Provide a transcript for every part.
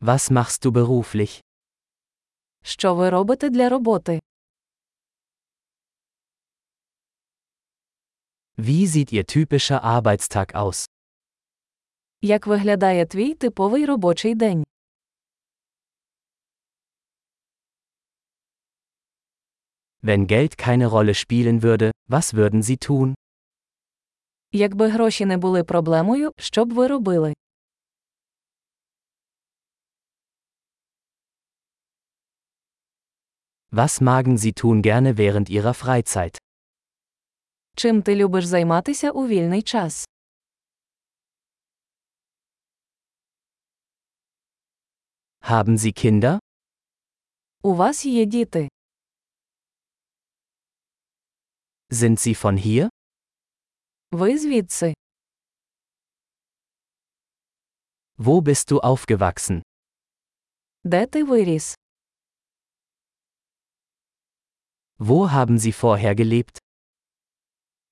Was machst du beruflich? Що ви робите для роботи? Wie sieht Ihr typischer Arbeitstag aus? Як виглядає твій типовий робочий день? Wenn Geld keine Rolle spielen würde, was würden Sie tun? Якби гроші не були проблемою, що б ви робили? Was magen Sie tun gerne während Ihrer Freizeit? Чим ти любиш займатися у вільний час? Haben Sie Kinder? У вас є діти. Sind Sie von hier? Ви звідси. Wo bist du aufgewachsen? Де ти виріс? Wo haben Sie vorher gelebt?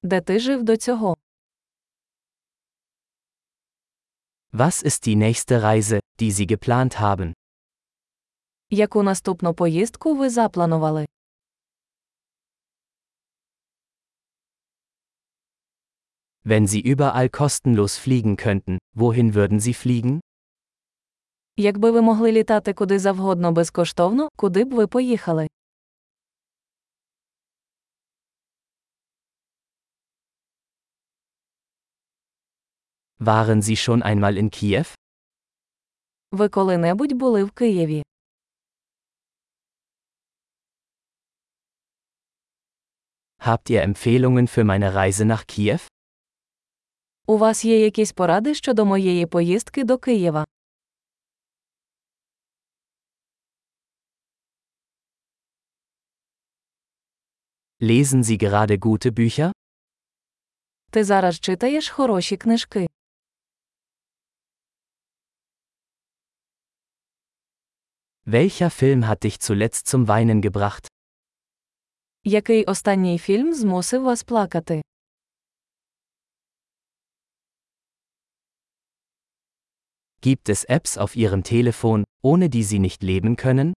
Де ти жив до цього? Was ist die nächste Reise, die Sie geplant haben? Яку наступну поїздку ви запланували? Wenn Sie überall kostenlos fliegen könnten, wohin würden Sie fliegen? Якби ви могли літати куди завгодно безкоштовно, куди б ви поїхали? Waren Sie schon einmal in Kiew? Ви коли-небудь були в Києві? Habt ihr Empfehlungen für meine Reise nach Kiew? У вас є якісь поради щодо моєї поїздки до Києва? Lesen Sie gerade gute Bücher? Ти зараз читаєш хороші книжки. Welcher Film hat dich zuletzt zum Weinen gebracht? Який останній фільм змусив вас плакати? Gibt es Apps auf Ihrem Telefon, ohne die Sie nicht leben können?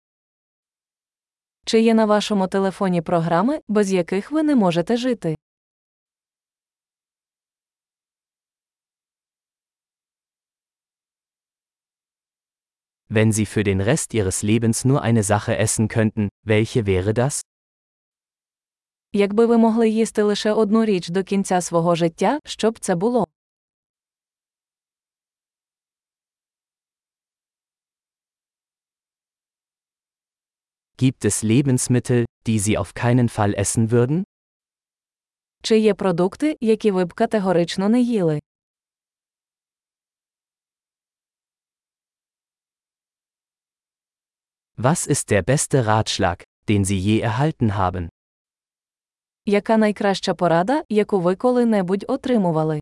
Чи є на вашому телефоні програми, без яких ви не можете жити? Wenn Sie für den Rest Ihres Lebens nur eine Sache essen könnten, welche wäre das? Якби ви могли їсти лише одну річ до кінця свого життя, що б це було? Gibt es Lebensmittel, die Sie auf keinen Fall essen würden? Чи є продукти, які ви б категорично не їли? Was ist der beste Ratschlag, den Sie je erhalten haben? Яка найкраща порада, яку ви коли-небудь отримували?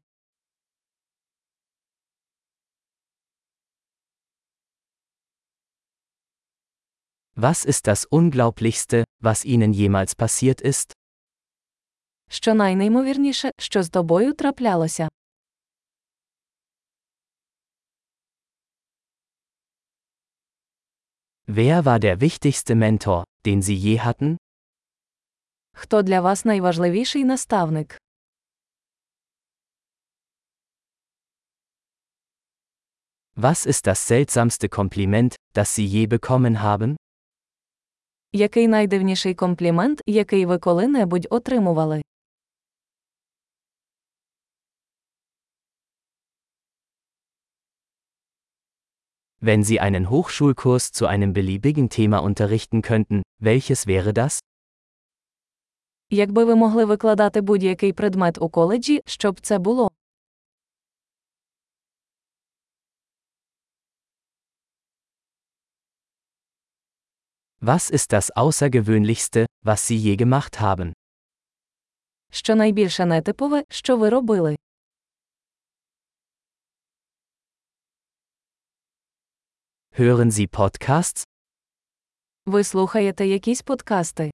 Was ist das Unglaublichste, was Ihnen jemals passiert ist? Що найнеймовірніше, що з тобою траплялося? Wer war der wichtigste Mentor, den Sie je hatten? Хто для вас найважливіший наставник? Was ist das seltsamste Kompliment, das Sie je bekommen haben? Який найдивніший комплімент, який ви коли-небудь отримували? Wenn Sie einen Hochschulkurs zu einem beliebigen Thema unterrichten könnten, welches wäre das? Якби ви могли викладати будь-який предмет у коледжі, що б це було? Was ist das Außergewöhnlichste, was Sie je gemacht haben? Що найбільше нетипове, що ви робили? Hören Sie Podcasts? Ви слухаєте якісь подкасти?